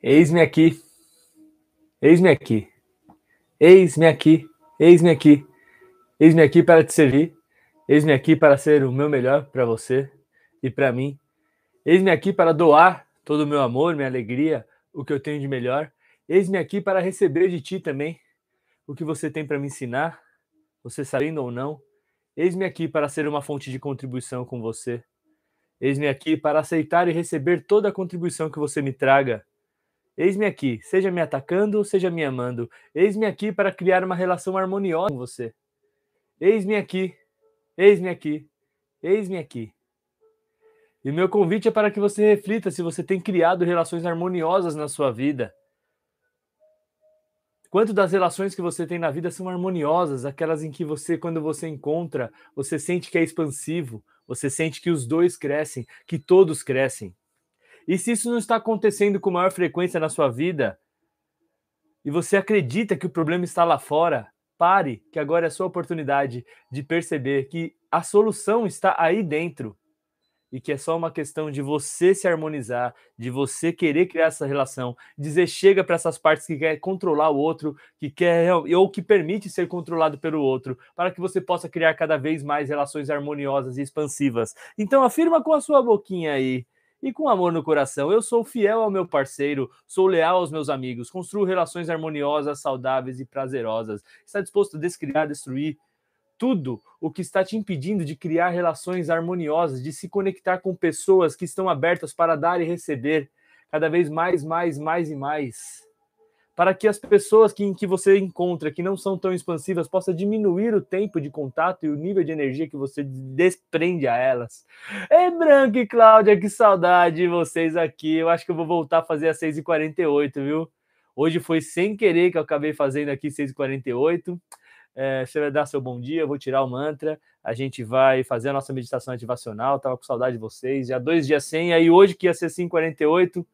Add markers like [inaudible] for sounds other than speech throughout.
Eis-me aqui. Eis-me aqui. Eis-me aqui. Eis-me aqui. Eis-me aqui para te servir. Eis-me aqui para ser o meu melhor para você e para mim. Eis-me aqui para doar todo o meu amor, minha alegria, o que eu tenho de melhor. Eis-me aqui para receber de ti também o que você tem para me ensinar, você sabendo ou não. Eis-me aqui para ser uma fonte de contribuição com você. Eis-me aqui para aceitar e receber toda a contribuição que você me traga Eis-me aqui, seja me atacando, seja me amando. Eis-me aqui para criar uma relação harmoniosa com você. Eis-me aqui, eis-me aqui, eis-me aqui. E meu convite é para que você reflita se você tem criado relações harmoniosas na sua vida. Quanto das relações que você tem na vida são harmoniosas, aquelas em que você, quando você encontra, você sente que é expansivo, você sente que os dois crescem, que todos crescem. E se isso não está acontecendo com maior frequência na sua vida, e você acredita que o problema está lá fora, pare, que agora é a sua oportunidade de perceber que a solução está aí dentro e que é só uma questão de você se harmonizar, de você querer criar essa relação, dizer chega para essas partes que quer controlar o outro, que quer ou que permite ser controlado pelo outro, para que você possa criar cada vez mais relações harmoniosas e expansivas. Então afirma com a sua boquinha aí e com amor no coração. Eu sou fiel ao meu parceiro, sou leal aos meus amigos, construo relações harmoniosas, saudáveis e prazerosas. Está disposto a descriar, destruir tudo o que está te impedindo de criar relações harmoniosas, de se conectar com pessoas que estão abertas para dar e receber cada vez mais, mais, mais e mais para que as pessoas que, que você encontra que não são tão expansivas possa diminuir o tempo de contato e o nível de energia que você desprende a elas. Ei, Branco e Cláudia, que saudade de vocês aqui. Eu acho que eu vou voltar a fazer às 6h48, viu? Hoje foi sem querer que eu acabei fazendo aqui 6h48. É, você vai dar seu bom dia, eu vou tirar o mantra, a gente vai fazer a nossa meditação ativacional. Tava com saudade de vocês, já dois dias sem, aí hoje que ia ser 5h48,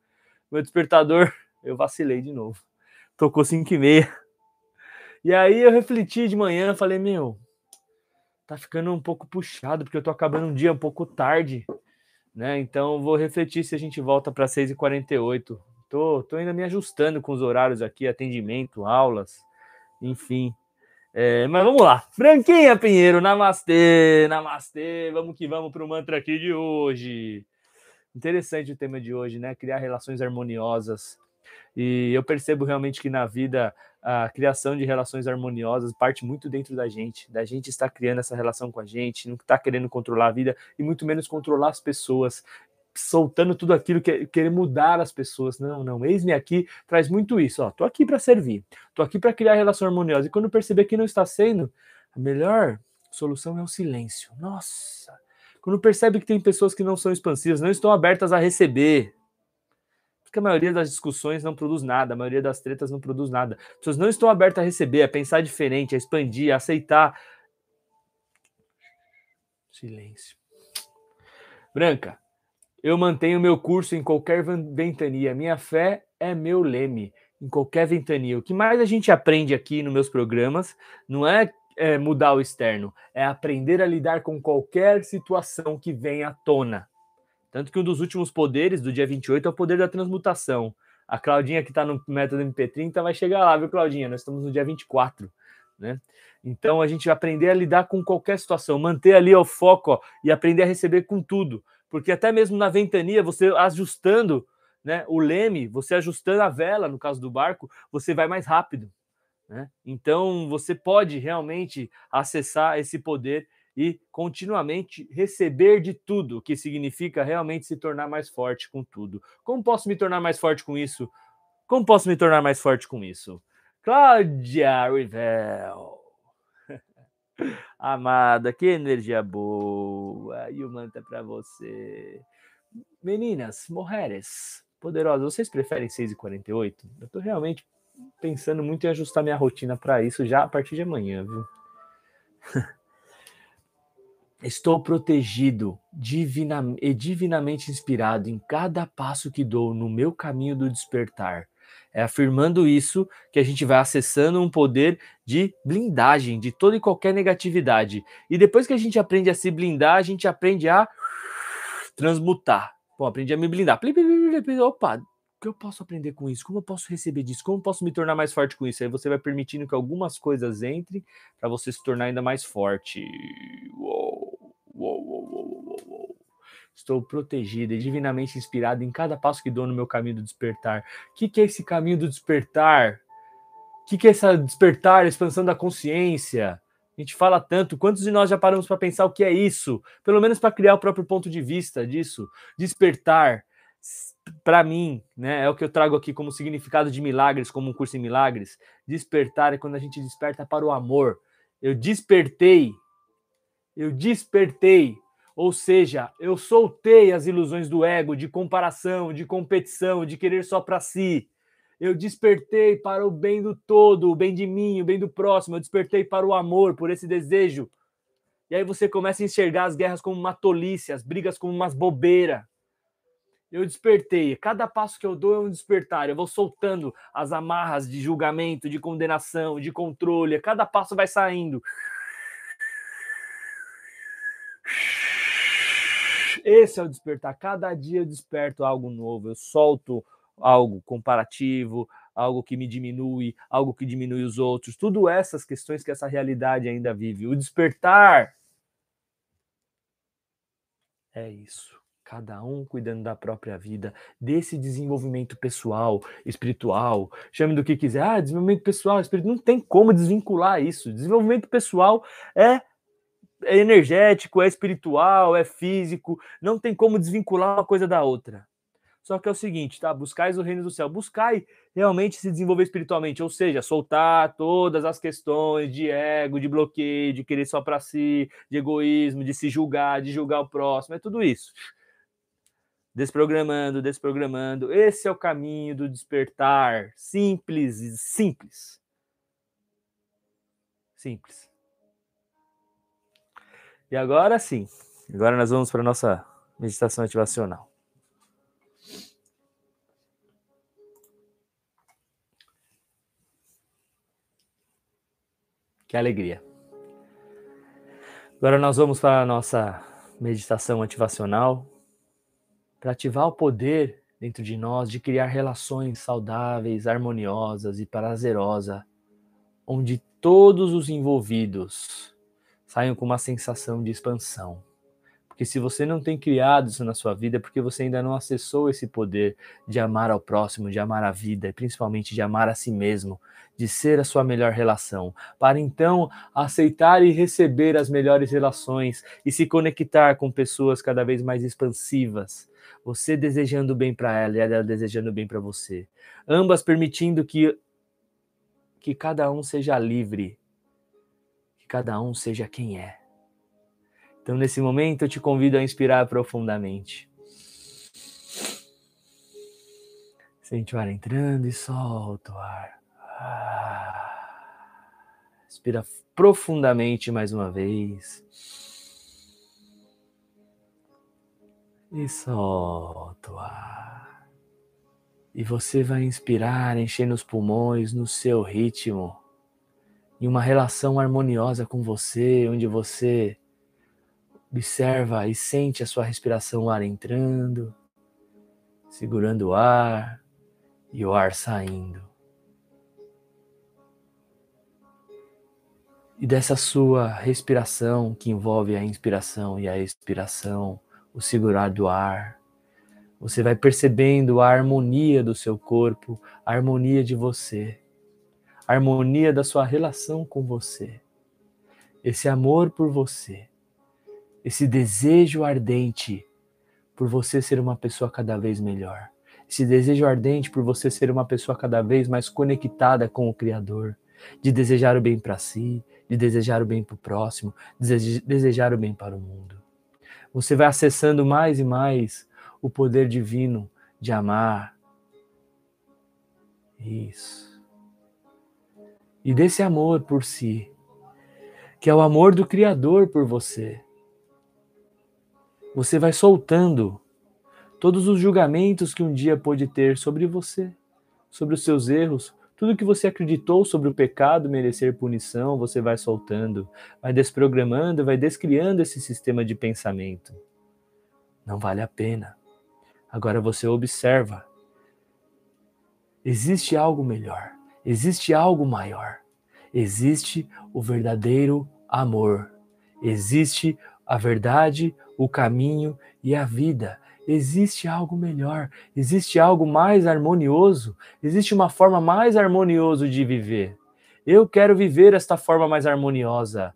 meu despertador, [laughs] eu vacilei de novo tocou 5 e meia. E aí eu refleti de manhã, falei, meu, tá ficando um pouco puxado, porque eu tô acabando um dia um pouco tarde, né? Então vou refletir se a gente volta para 6h48. Tô, tô ainda me ajustando com os horários aqui, atendimento, aulas, enfim. É, mas vamos lá. Franquinha Pinheiro, namastê, namastê. Vamos que vamos para o mantra aqui de hoje. Interessante o tema de hoje, né? Criar relações harmoniosas e eu percebo realmente que na vida a criação de relações harmoniosas parte muito dentro da gente, da gente estar criando essa relação com a gente, não está querendo controlar a vida e muito menos controlar as pessoas, soltando tudo aquilo que querer mudar as pessoas. Não, não, eis-me aqui traz muito isso, ó, tô aqui para servir, tô aqui para criar relação harmoniosa. E quando perceber que não está sendo, a melhor solução é o silêncio. Nossa. Quando percebe que tem pessoas que não são expansivas, não estão abertas a receber, porque a maioria das discussões não produz nada, a maioria das tretas não produz nada. As pessoas não estão abertas a receber, a pensar diferente, a expandir, a aceitar. Silêncio. Branca, eu mantenho meu curso em qualquer ventania. Minha fé é meu leme, em qualquer ventania. O que mais a gente aprende aqui nos meus programas não é, é mudar o externo, é aprender a lidar com qualquer situação que venha à tona. Tanto que um dos últimos poderes do dia 28 é o poder da transmutação. A Claudinha, que está no método MP30, vai chegar lá, viu, Claudinha? Nós estamos no dia 24, né? Então a gente vai aprender a lidar com qualquer situação, manter ali o foco ó, e aprender a receber com tudo. Porque até mesmo na ventania, você ajustando né, o leme, você ajustando a vela, no caso do barco, você vai mais rápido. Né? Então você pode realmente acessar esse poder e continuamente receber de tudo, que significa realmente se tornar mais forte com tudo. Como posso me tornar mais forte com isso? Como posso me tornar mais forte com isso? Cláudia Rivel. [laughs] Amada, que energia boa. E o manta para você. Meninas, mulheres poderosas, vocês preferem 6h48? Eu estou realmente pensando muito em ajustar minha rotina para isso já a partir de amanhã, viu? [laughs] Estou protegido e divinamente inspirado em cada passo que dou no meu caminho do despertar. É afirmando isso que a gente vai acessando um poder de blindagem de toda e qualquer negatividade. E depois que a gente aprende a se blindar, a gente aprende a transmutar. Bom, aprendi a me blindar. Opa, que eu posso aprender com isso? Como eu posso receber disso? Como eu posso me tornar mais forte com isso? Aí você vai permitindo que algumas coisas entrem para você se tornar ainda mais forte. Uou, uou, uou, uou, uou. Estou protegida e divinamente inspirada em cada passo que dou no meu caminho do despertar. O que, que é esse caminho do despertar? O que, que é essa despertar, expansão da consciência? A gente fala tanto, quantos de nós já paramos para pensar o que é isso? Pelo menos para criar o próprio ponto de vista disso. Despertar, para mim, né, é o que eu trago aqui como significado de milagres, como um curso em milagres. Despertar é quando a gente desperta para o amor. Eu despertei, eu despertei, ou seja, eu soltei as ilusões do ego, de comparação, de competição, de querer só para si. Eu despertei para o bem do todo, o bem de mim, o bem do próximo. Eu despertei para o amor, por esse desejo. E aí você começa a enxergar as guerras como uma tolice, as brigas como umas bobeiras eu despertei. Cada passo que eu dou é um despertar. Eu vou soltando as amarras de julgamento, de condenação, de controle. Cada passo vai saindo. Esse é o despertar. Cada dia eu desperto algo novo. Eu solto algo comparativo, algo que me diminui, algo que diminui os outros. Tudo essas questões que essa realidade ainda vive. O despertar é isso cada um cuidando da própria vida, desse desenvolvimento pessoal, espiritual, chame do que quiser. Ah, desenvolvimento pessoal, espiritual, não tem como desvincular isso. Desenvolvimento pessoal é, é energético, é espiritual, é físico, não tem como desvincular uma coisa da outra. Só que é o seguinte, tá? Buscais o reino do céu, buscai realmente se desenvolver espiritualmente, ou seja, soltar todas as questões de ego, de bloqueio, de querer só para si, de egoísmo, de se julgar, de julgar o próximo, é tudo isso desprogramando, desprogramando. Esse é o caminho do despertar. Simples, simples. Simples. E agora sim, agora nós vamos para a nossa meditação ativacional. Que alegria. Agora nós vamos para a nossa meditação ativacional para ativar o poder dentro de nós de criar relações saudáveis, harmoniosas e prazerosas, onde todos os envolvidos saiam com uma sensação de expansão. Porque se você não tem criado isso na sua vida, é porque você ainda não acessou esse poder de amar ao próximo, de amar a vida e principalmente de amar a si mesmo, de ser a sua melhor relação, para então aceitar e receber as melhores relações e se conectar com pessoas cada vez mais expansivas, você desejando bem para ela e ela desejando bem para você. Ambas permitindo que que cada um seja livre, que cada um seja quem é. Então, nesse momento, eu te convido a inspirar profundamente. Sente o ar entrando e solta o ar. Ah. Inspira profundamente mais uma vez. e solta o ar. E você vai inspirar, enchendo os pulmões no seu ritmo, em uma relação harmoniosa com você, onde você observa e sente a sua respiração, o ar entrando, segurando o ar e o ar saindo. E dessa sua respiração que envolve a inspiração e a expiração, o segurar do ar. Você vai percebendo a harmonia do seu corpo, a harmonia de você, a harmonia da sua relação com você. Esse amor por você, esse desejo ardente por você ser uma pessoa cada vez melhor. Esse desejo ardente por você ser uma pessoa cada vez mais conectada com o Criador, de desejar o bem para si, de desejar o bem para o próximo, de desejar o bem para o mundo você vai acessando mais e mais o poder divino de amar. Isso. E desse amor por si, que é o amor do Criador por você. Você vai soltando todos os julgamentos que um dia pôde ter sobre você, sobre os seus erros, tudo que você acreditou sobre o pecado merecer punição, você vai soltando, vai desprogramando, vai descriando esse sistema de pensamento. Não vale a pena. Agora você observa Existe algo melhor, existe algo maior. Existe o verdadeiro amor. Existe a verdade, o caminho e a vida. Existe algo melhor, existe algo mais harmonioso, existe uma forma mais harmoniosa de viver. Eu quero viver esta forma mais harmoniosa.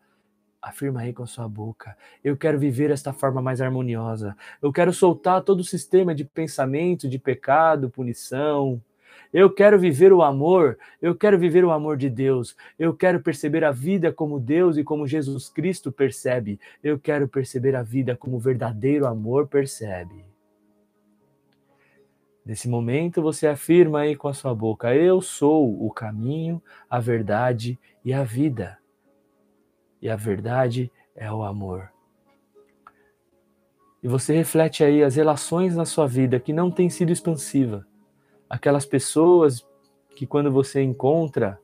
Afirma aí com sua boca. Eu quero viver esta forma mais harmoniosa. Eu quero soltar todo o sistema de pensamento, de pecado, punição. Eu quero viver o amor. Eu quero viver o amor de Deus. Eu quero perceber a vida como Deus e como Jesus Cristo percebe. Eu quero perceber a vida como o verdadeiro amor percebe. Nesse momento você afirma aí com a sua boca: Eu sou o caminho, a verdade e a vida e a verdade é o amor. E você reflete aí as relações na sua vida que não têm sido expansiva. Aquelas pessoas que quando você encontra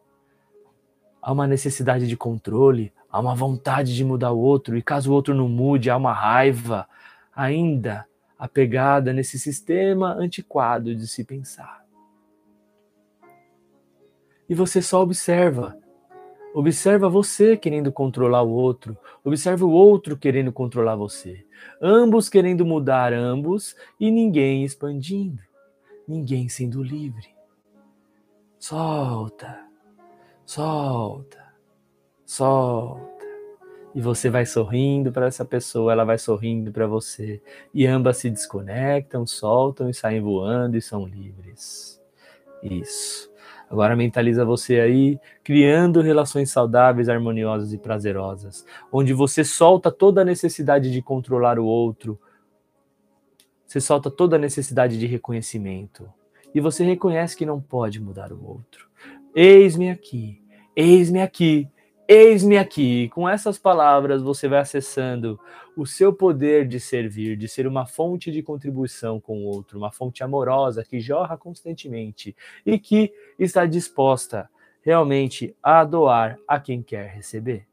há uma necessidade de controle, há uma vontade de mudar o outro, e caso o outro não mude, há uma raiva ainda apegada nesse sistema antiquado de se pensar. E você só observa Observa você querendo controlar o outro, observa o outro querendo controlar você. Ambos querendo mudar ambos e ninguém expandindo, ninguém sendo livre. Solta, solta, solta. E você vai sorrindo para essa pessoa, ela vai sorrindo para você. E ambas se desconectam, soltam e saem voando e são livres. Isso. Agora mentaliza você aí, criando relações saudáveis, harmoniosas e prazerosas, onde você solta toda a necessidade de controlar o outro, você solta toda a necessidade de reconhecimento, e você reconhece que não pode mudar o outro. Eis-me aqui, eis-me aqui, Eis-me aqui. Com essas palavras, você vai acessando o seu poder de servir, de ser uma fonte de contribuição com o outro, uma fonte amorosa que jorra constantemente e que está disposta realmente a doar a quem quer receber.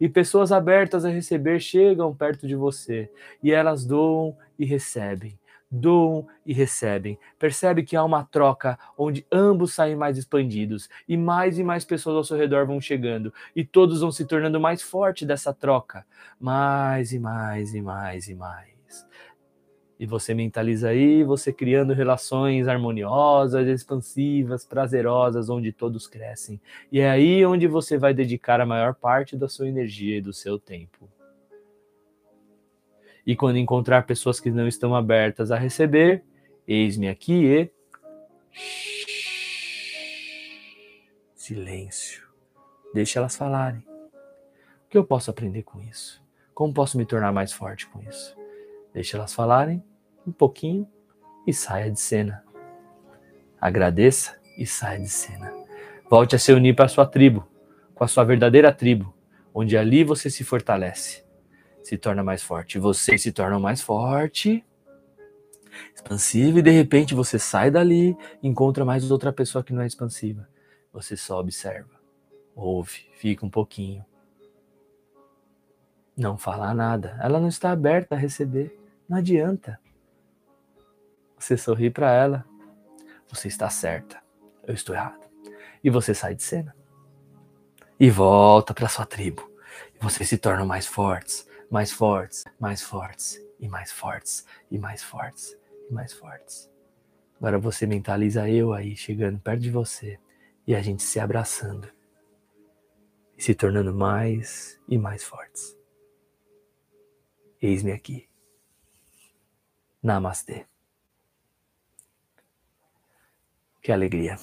E pessoas abertas a receber chegam perto de você e elas doam e recebem doam e recebem. Percebe que há uma troca onde ambos saem mais expandidos e mais e mais pessoas ao seu redor vão chegando e todos vão se tornando mais forte dessa troca, mais e mais e mais e mais. E você mentaliza aí, você criando relações harmoniosas, expansivas, prazerosas, onde todos crescem. E é aí onde você vai dedicar a maior parte da sua energia e do seu tempo. E quando encontrar pessoas que não estão abertas a receber, eis-me aqui e. Silêncio. Deixe elas falarem. O que eu posso aprender com isso? Como posso me tornar mais forte com isso? Deixe elas falarem um pouquinho e saia de cena. Agradeça e saia de cena. Volte a se unir para a sua tribo, com a sua verdadeira tribo, onde ali você se fortalece se torna mais forte. Você se torna mais forte, expansivo, e de repente você sai dali, encontra mais outra pessoa que não é expansiva. Você só observa, ouve, fica um pouquinho. Não fala nada. Ela não está aberta a receber. Não adianta. Você sorri para ela. Você está certa. Eu estou errado. E você sai de cena. E volta para sua tribo. E vocês se tornam mais fortes, mais fortes, mais fortes, e mais fortes, e mais fortes, e mais fortes. Agora você mentaliza eu aí chegando perto de você e a gente se abraçando e se tornando mais e mais fortes. Eis-me aqui. Namastê. Que alegria.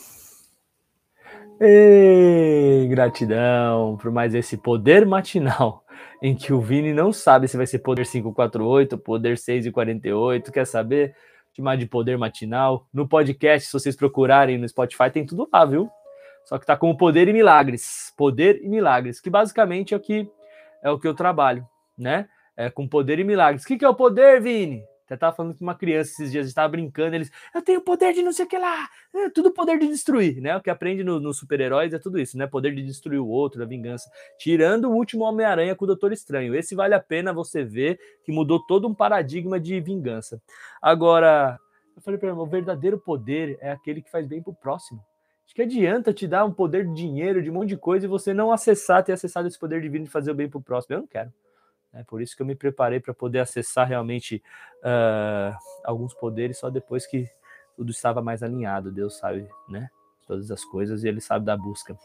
E gratidão por mais esse poder matinal em que o Vini não sabe se vai ser poder 548, poder 648, quer saber? Chamar de poder matinal. No podcast, se vocês procurarem no Spotify, tem tudo lá, viu? Só que tá como poder e milagres. Poder e milagres, que basicamente é o que é o que eu trabalho, né? É com poder e milagres. O que, que é o poder, Vini? Até tava falando com uma criança esses dias, estava brincando, eles, eu tenho poder de não sei o que lá, é tudo poder de destruir, né? O que aprende nos no super-heróis é tudo isso, né? Poder de destruir o outro, da vingança. Tirando o último Homem-Aranha com o Doutor Estranho. Esse vale a pena você ver que mudou todo um paradigma de vingança. Agora, Eu falei para ele, o verdadeiro poder é aquele que faz bem para o próximo. Acho que adianta te dar um poder de dinheiro, de um monte de coisa, e você não acessar, ter acessado esse poder divino de fazer o bem para o próximo. Eu não quero. É por isso que eu me preparei para poder acessar realmente uh, alguns poderes só depois que tudo estava mais alinhado. Deus sabe, né? Todas as coisas e Ele sabe da busca.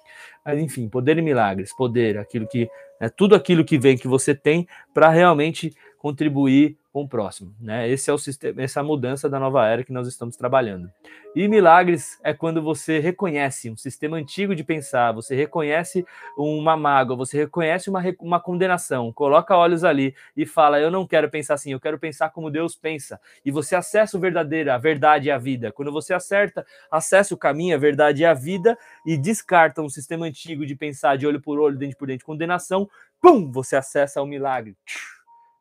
Mas enfim, poder e milagres, poder, aquilo que, é tudo aquilo que vem que você tem para realmente contribuir com o próximo, né? Esse é o sistema, essa é mudança da nova era que nós estamos trabalhando. E milagres é quando você reconhece um sistema antigo de pensar, você reconhece uma mágoa, você reconhece uma, uma condenação, coloca olhos ali e fala: Eu não quero pensar assim, eu quero pensar como Deus pensa. E você acessa o verdadeiro, a verdade e a vida. Quando você acerta, acessa o caminho, a verdade e a vida e descarta um sistema antigo de pensar de olho por olho, dente por dente, condenação, pum, você acessa o milagre.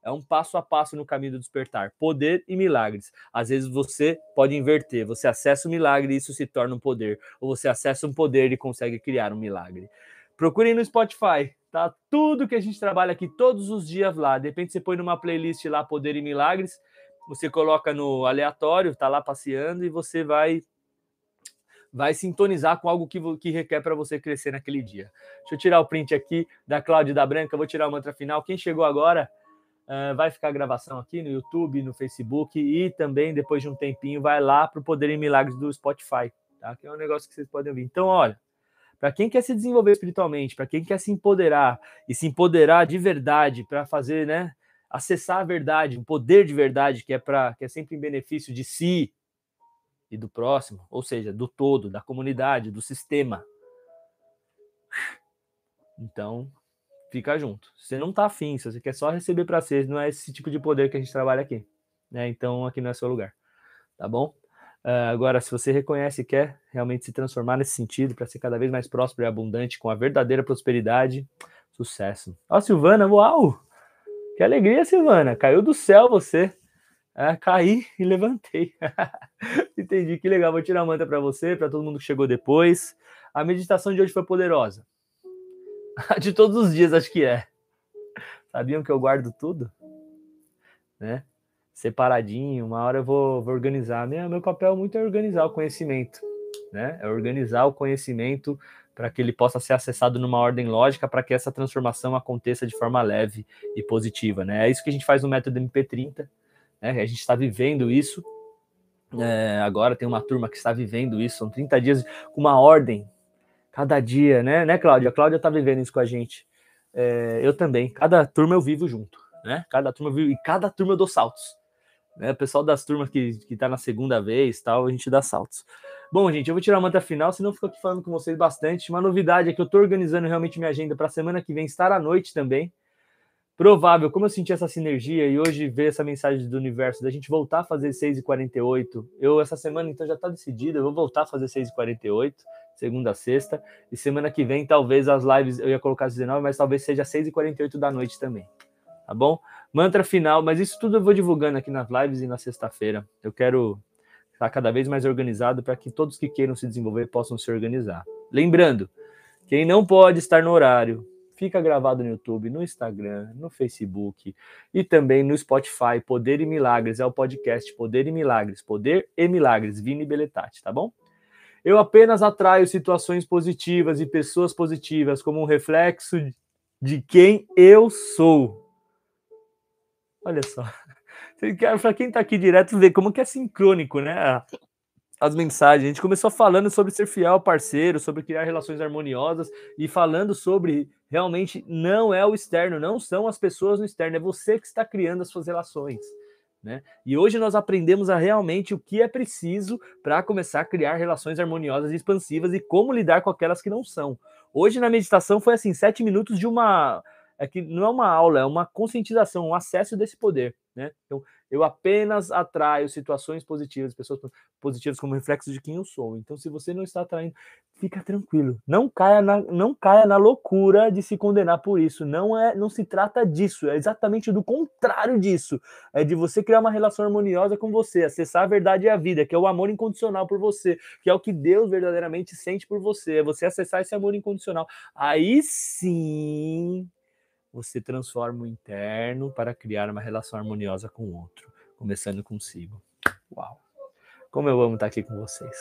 É um passo a passo no caminho do despertar. Poder e milagres. Às vezes você pode inverter. Você acessa o milagre e isso se torna um poder. Ou você acessa um poder e consegue criar um milagre. Procurem no Spotify. Tá tudo que a gente trabalha aqui todos os dias lá. De repente você põe numa playlist lá Poder e Milagres. Você coloca no aleatório, tá lá passeando e você vai vai sintonizar com algo que, que requer para você crescer naquele dia. Deixa eu tirar o print aqui da Cláudia da Branca, vou tirar o mantra final. Quem chegou agora, Uh, vai ficar a gravação aqui no YouTube, no Facebook e também depois de um tempinho vai lá para o Poder em Milagres do Spotify, tá? Que é um negócio que vocês podem ouvir. Então, olha, para quem quer se desenvolver espiritualmente, para quem quer se empoderar e se empoderar de verdade para fazer, né, acessar a verdade, o poder de verdade que é para que é sempre em benefício de si e do próximo, ou seja, do todo, da comunidade, do sistema. Então, fica junto. Você não tá afim, se você quer só receber para ser, não é esse tipo de poder que a gente trabalha aqui. Né? Então aqui não é seu lugar. Tá bom? Uh, agora, se você reconhece e quer realmente se transformar nesse sentido, para ser cada vez mais próspero e abundante, com a verdadeira prosperidade, sucesso. Ó, Silvana, uau! Que alegria, Silvana! Caiu do céu você. É, caí e levantei. [laughs] Entendi, que legal. Vou tirar a manta para você, para todo mundo que chegou depois. A meditação de hoje foi poderosa. [laughs] de todos os dias, acho que é. Sabiam que eu guardo tudo? Né? Separadinho, uma hora eu vou, vou organizar. Meu, meu papel muito é organizar o conhecimento, né? É organizar o conhecimento para que ele possa ser acessado numa ordem lógica, para que essa transformação aconteça de forma leve e positiva, né? É isso que a gente faz no método MP30, né? A gente está vivendo isso. É, agora tem uma turma que está vivendo isso, são 30 dias com uma ordem cada dia, né, né, Cláudia? A Cláudia tá vivendo isso com a gente. É, eu também. Cada turma eu vivo junto, né? Cada turma eu vivo, e cada turma eu dou saltos. Né? O pessoal das turmas que, que tá na segunda vez tal, a gente dá saltos. Bom, gente, eu vou tirar a manta final, senão eu fico aqui falando com vocês bastante. Uma novidade é que eu tô organizando realmente minha agenda para semana que vem estar à noite também. Provável, como eu senti essa sinergia e hoje ver essa mensagem do universo da gente voltar a fazer 6h48. Eu, essa semana, então, já tá decidido, eu vou voltar a fazer 6h48 segunda a sexta. E semana que vem, talvez as lives, eu ia colocar às 19, mas talvez seja 6h48 da noite também. Tá bom? Mantra final, mas isso tudo eu vou divulgando aqui nas lives e na sexta-feira. Eu quero estar cada vez mais organizado para que todos que queiram se desenvolver possam se organizar. Lembrando, quem não pode estar no horário, fica gravado no YouTube, no Instagram, no Facebook e também no Spotify. Poder e Milagres é o podcast Poder e Milagres. Poder e Milagres, Vini Beletati, tá bom? Eu apenas atraio situações positivas e pessoas positivas como um reflexo de quem eu sou. Olha só. [laughs] Para quem está aqui direto, ver como que é sincrônico, né? As mensagens. A gente começou falando sobre ser fiel ao parceiro, sobre criar relações harmoniosas e falando sobre realmente não é o externo, não são as pessoas no externo, é você que está criando as suas relações. Né? E hoje nós aprendemos a realmente o que é preciso para começar a criar relações harmoniosas e expansivas e como lidar com aquelas que não são. Hoje na meditação foi assim, sete minutos de uma. É que não é uma aula, é uma conscientização, um acesso desse poder. Né? Então, eu apenas atraio situações positivas, pessoas positivas como reflexo de quem eu sou. Então, se você não está atraindo, fica tranquilo. Não caia na, não caia na loucura de se condenar por isso. Não é, não se trata disso. É exatamente do contrário disso. É de você criar uma relação harmoniosa com você, acessar a verdade e a vida, que é o amor incondicional por você, que é o que Deus verdadeiramente sente por você. É você acessar esse amor incondicional. Aí sim você transforma o interno para criar uma relação harmoniosa com o outro, começando consigo. Uau! Como eu amo estar aqui com vocês.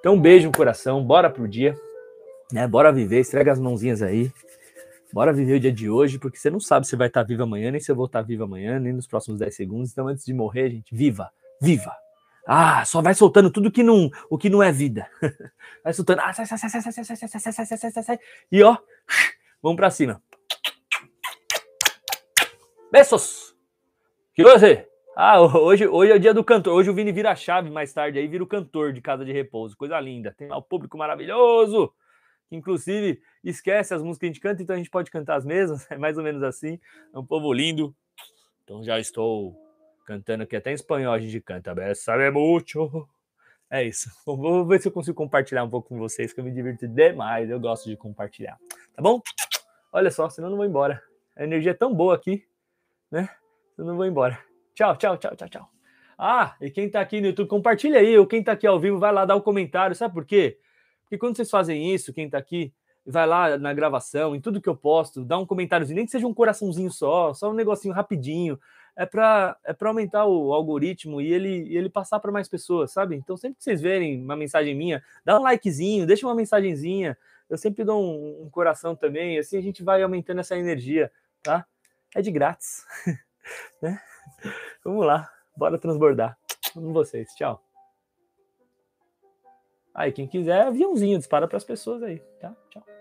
Então, um beijo no coração, bora pro dia, né? Bora viver, estrega as mãozinhas aí. Bora viver o dia de hoje, porque você não sabe se vai estar vivo amanhã, nem se eu vou estar vivo amanhã, nem nos próximos 10 segundos. Então, antes de morrer, gente, viva, viva. Ah, só vai soltando tudo que não, o que não é vida. Vai soltando. Ah, sai, sai, sai, sai, sai, sai, sai, sai, sai, sai, sai, sai. E ó, vamos pra cima. Beijos! Que você? Ah, [laughs] hoje, hoje é o dia do cantor. Hoje o Vini vira chave mais tarde aí, vira o cantor de casa de repouso. Coisa linda. Tem lá o público maravilhoso que inclusive esquece as músicas que a gente canta, então a gente pode cantar as mesmas, [laughs] é mais ou menos assim. É um povo lindo. Então já estou cantando aqui até em espanhol a gente canta. Sabe mucho. É isso. [laughs] Vou ver se eu consigo compartilhar um pouco com vocês, que eu me divirto demais. Eu gosto de compartilhar. Tá bom? Olha só, senão eu não vou embora. A energia é tão boa aqui, né? Eu não vou embora. Tchau, tchau, tchau, tchau, tchau. Ah, e quem tá aqui no YouTube, compartilha aí. Ou quem tá aqui ao vivo, vai lá dar o um comentário. Sabe por quê? Porque quando vocês fazem isso, quem está aqui, vai lá na gravação, em tudo que eu posto, dá um comentáriozinho, nem que seja um coraçãozinho só, só um negocinho rapidinho, é para é para aumentar o algoritmo e ele, ele passar para mais pessoas, sabe? Então, sempre que vocês verem uma mensagem minha, dá um likezinho, deixa uma mensagenzinha. Eu sempre dou um, um coração também, assim a gente vai aumentando essa energia, tá? É de grátis. [laughs] né? Vamos lá, bora transbordar. Vamos vocês, tchau. Aí, quem quiser, aviãozinho, dispara para as pessoas aí, tá? Tchau.